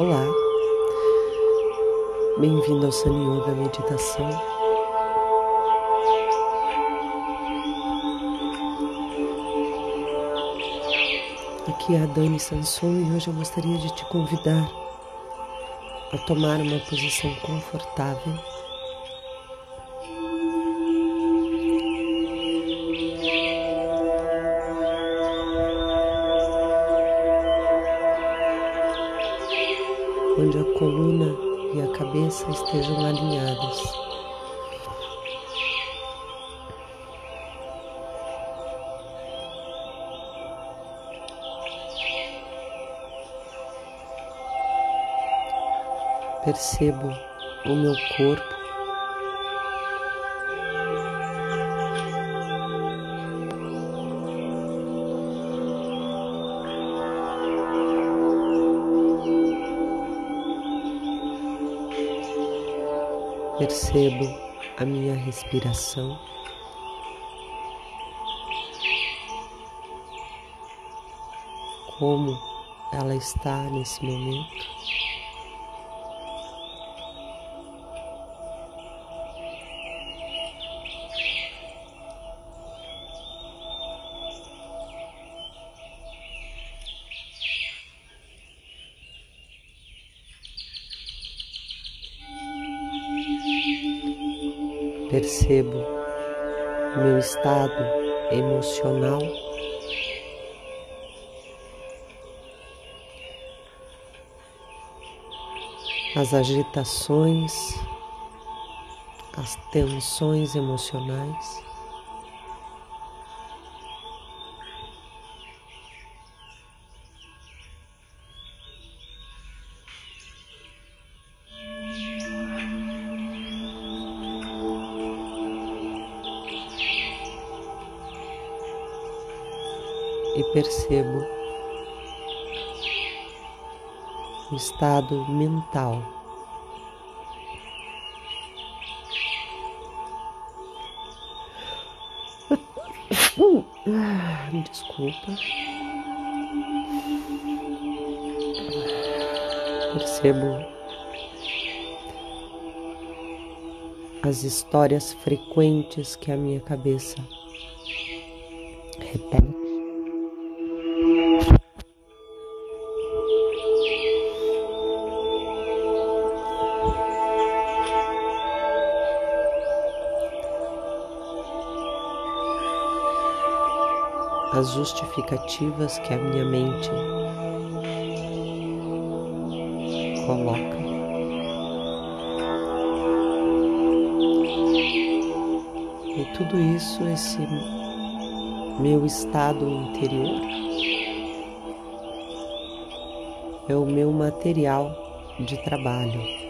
Olá, bem-vindo ao Sun Yoga Meditação. Aqui é a Dani Sanson e hoje eu gostaria de te convidar a tomar uma posição confortável. Coluna e a cabeça estejam alinhadas. percebo o meu corpo. Percebo a minha respiração. Como ela está nesse momento. Percebo meu estado emocional. As agitações, as tensões emocionais. E percebo o estado mental. Desculpa. Percebo as histórias frequentes que a minha cabeça repete. As justificativas que a minha mente coloca. E tudo isso, esse meu estado interior, é o meu material de trabalho.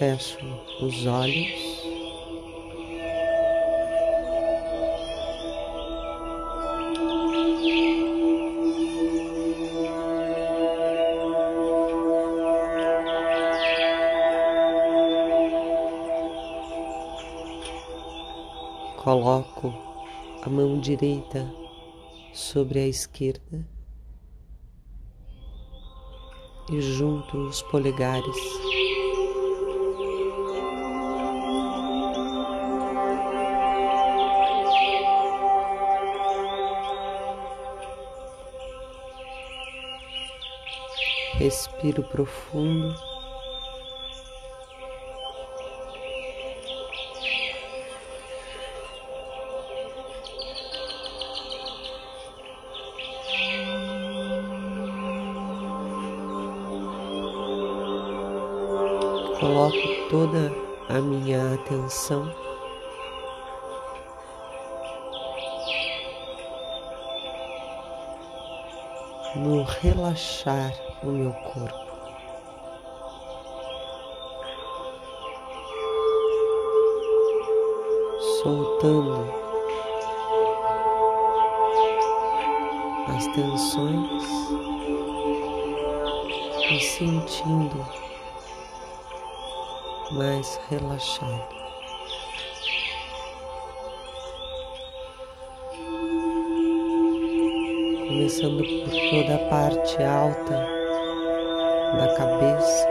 Fecho os olhos. Coloco a mão direita sobre a esquerda e junto os polegares Respiro profundo. Coloco toda a minha atenção no relaxar o meu corpo. soltando as tensões e sentindo mais relaxado. Começando por toda a parte alta da cabeça,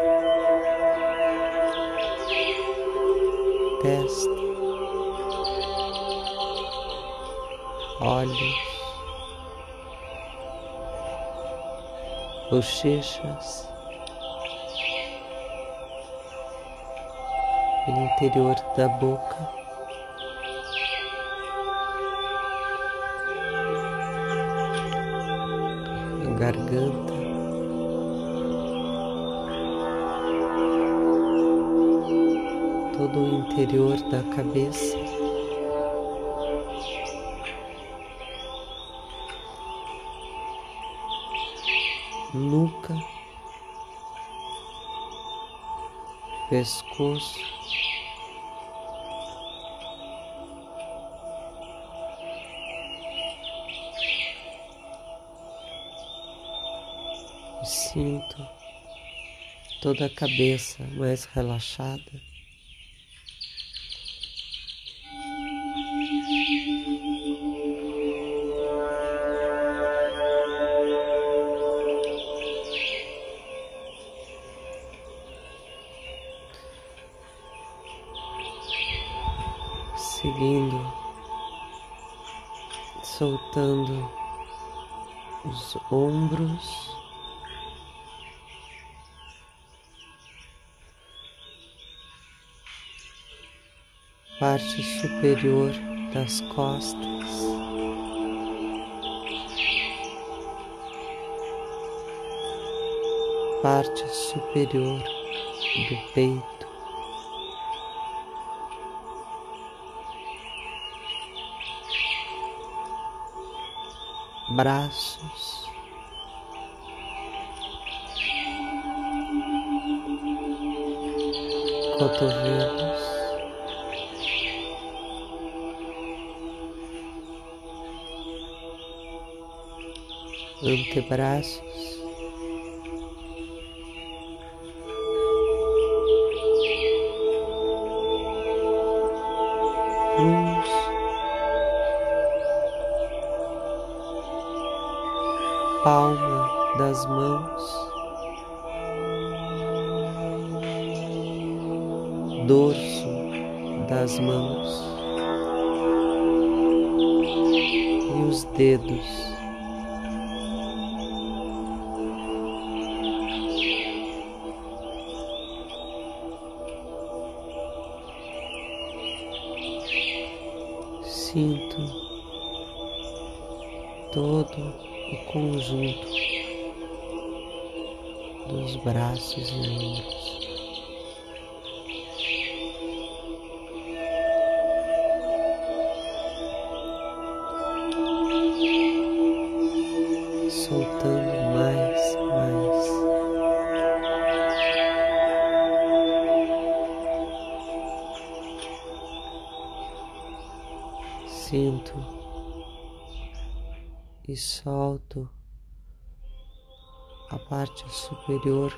testa, olhos, bochechas, o interior da boca. garganta, todo o interior da cabeça. Nuca, pescoço, sinto toda a cabeça mais relaxada. Seguindo, soltando os ombros. parte superior das costas, parte superior do peito. Braços, cotovelos, antebraços, das mãos, dorso das mãos. E os dedos. sinto todo o conjunto dos braços e ombros. Parte superior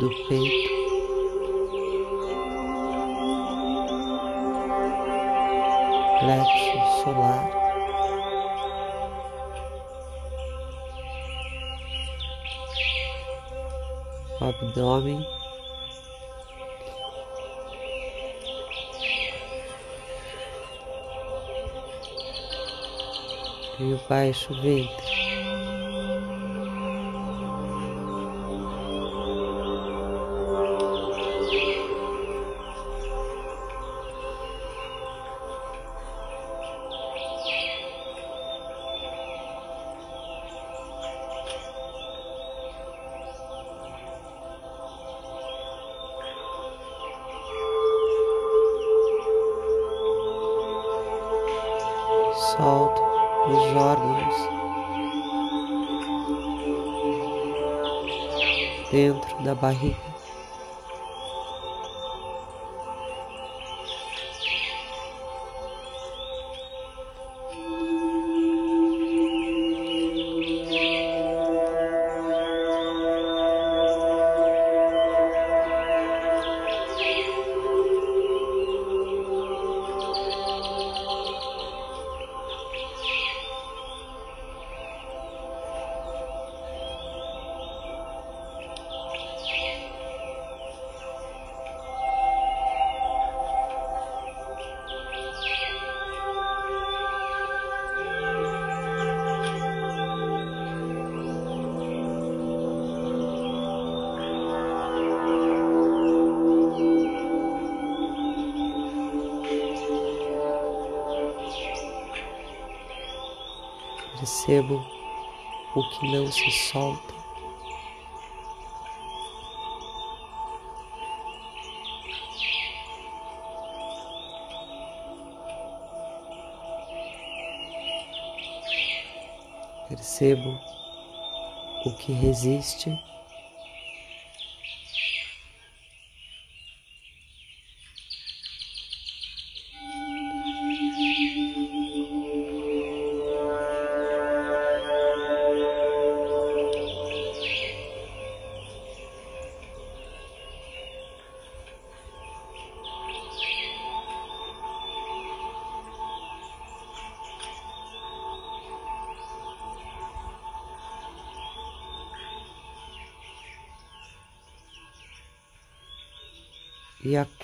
do peito. Plexo solar. Abdômen. e o baixo ventre. Solto os órgãos dentro da barriga. Percebo o que não se solta. Percebo o que resiste.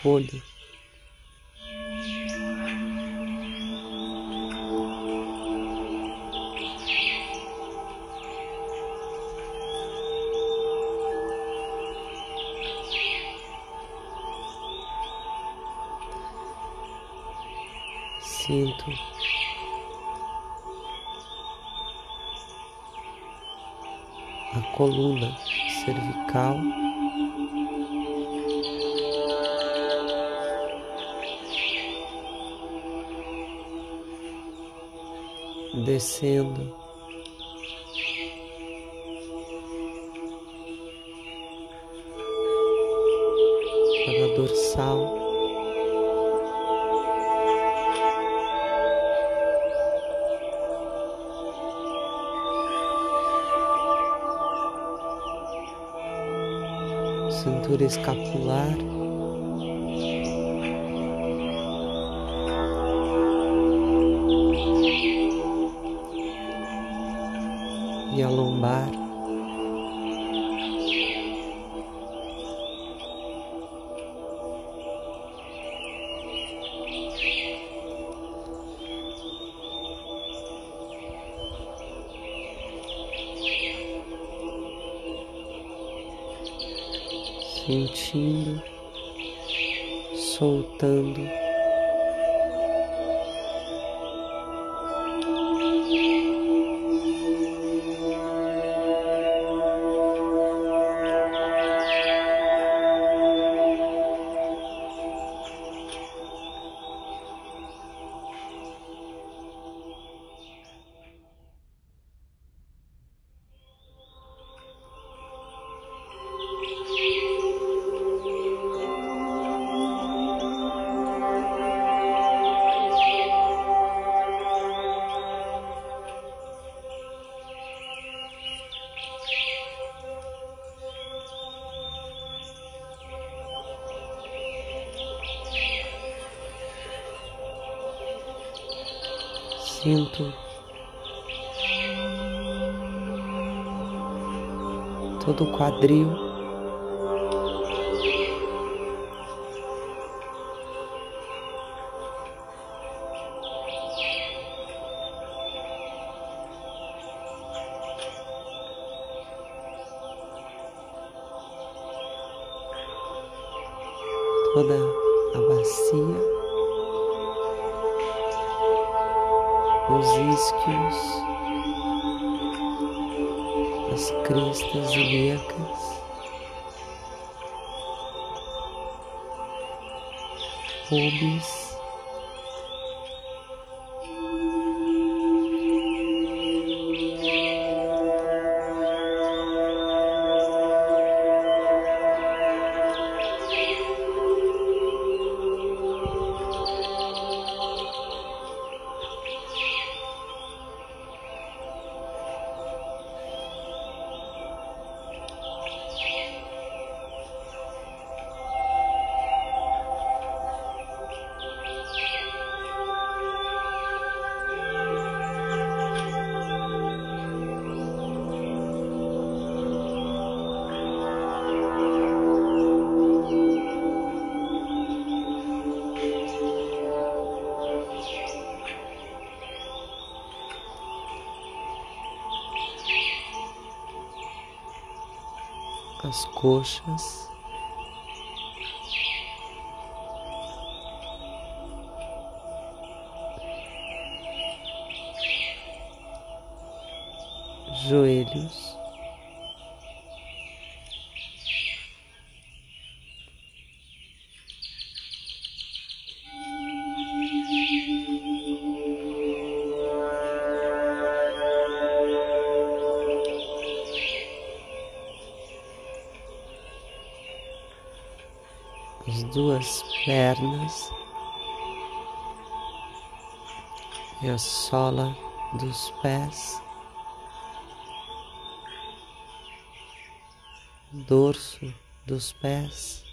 Acolho. Sinto a coluna cervical. Descendo. Para dorsal. Cintura escapular. Sinto todo o quadril. Pubis, as coxas. joelhos. As duas pernas. E a sola dos pés, dorso dos pés.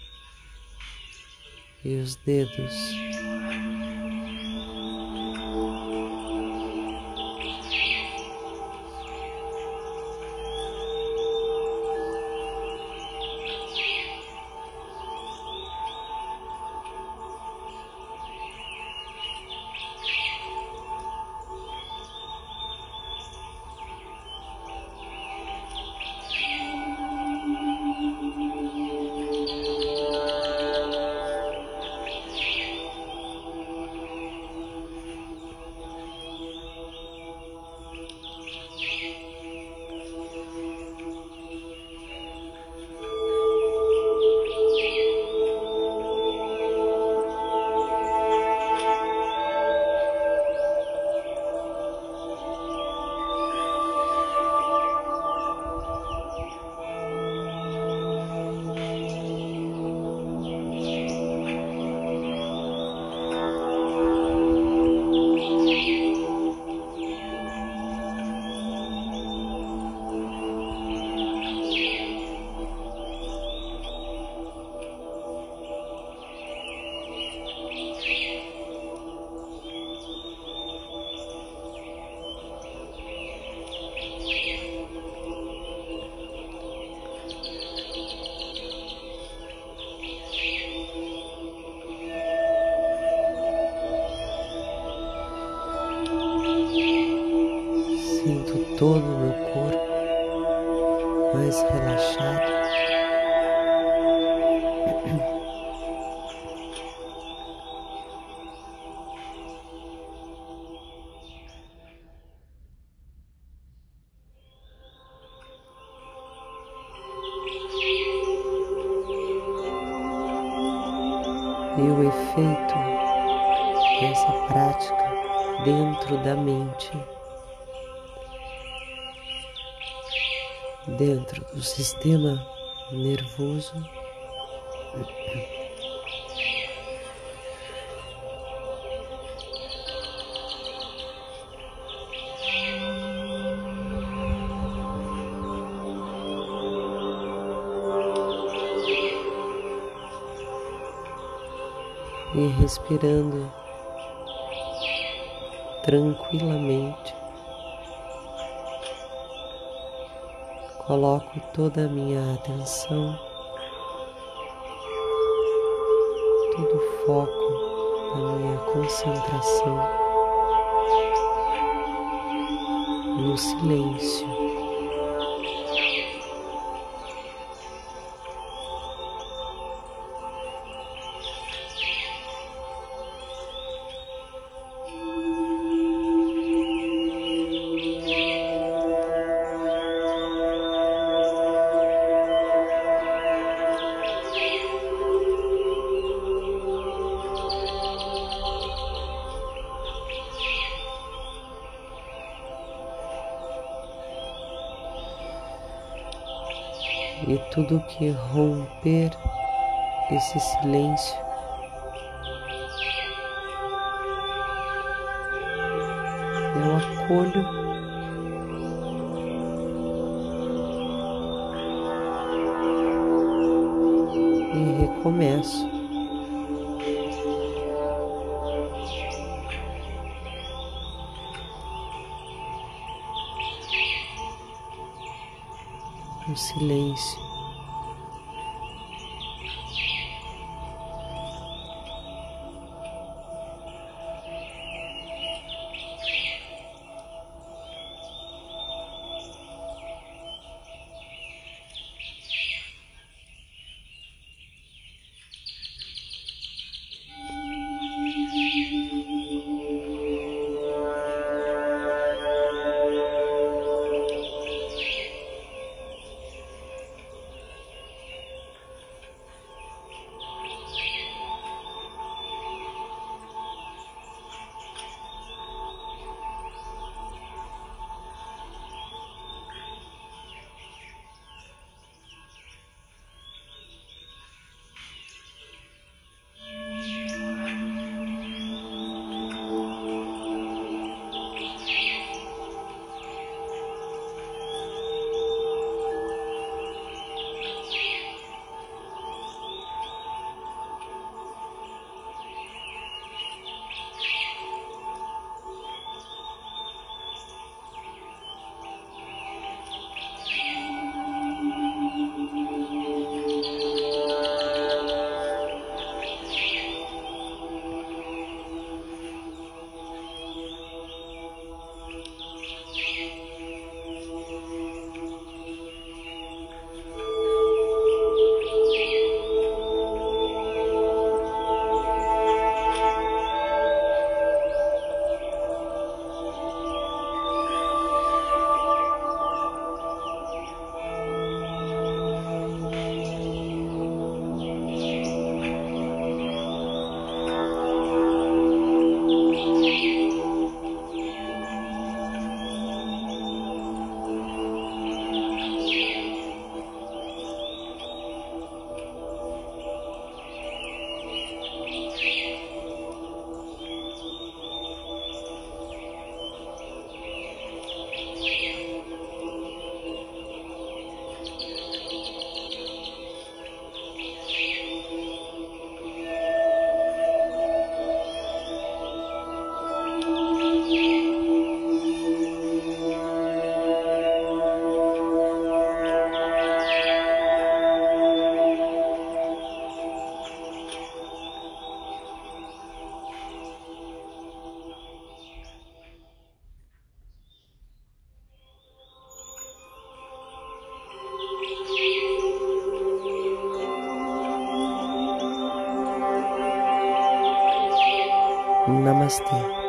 E os dedos. Todo o meu corpo mais relaxado. E o efeito dessa prática dentro da mente. Dentro do sistema nervoso. E respirando tranquilamente. Coloco toda a minha atenção, todo o foco da minha concentração no silêncio. E tudo que romper esse silêncio eu acolho. E recomeço. O silêncio. Namaste.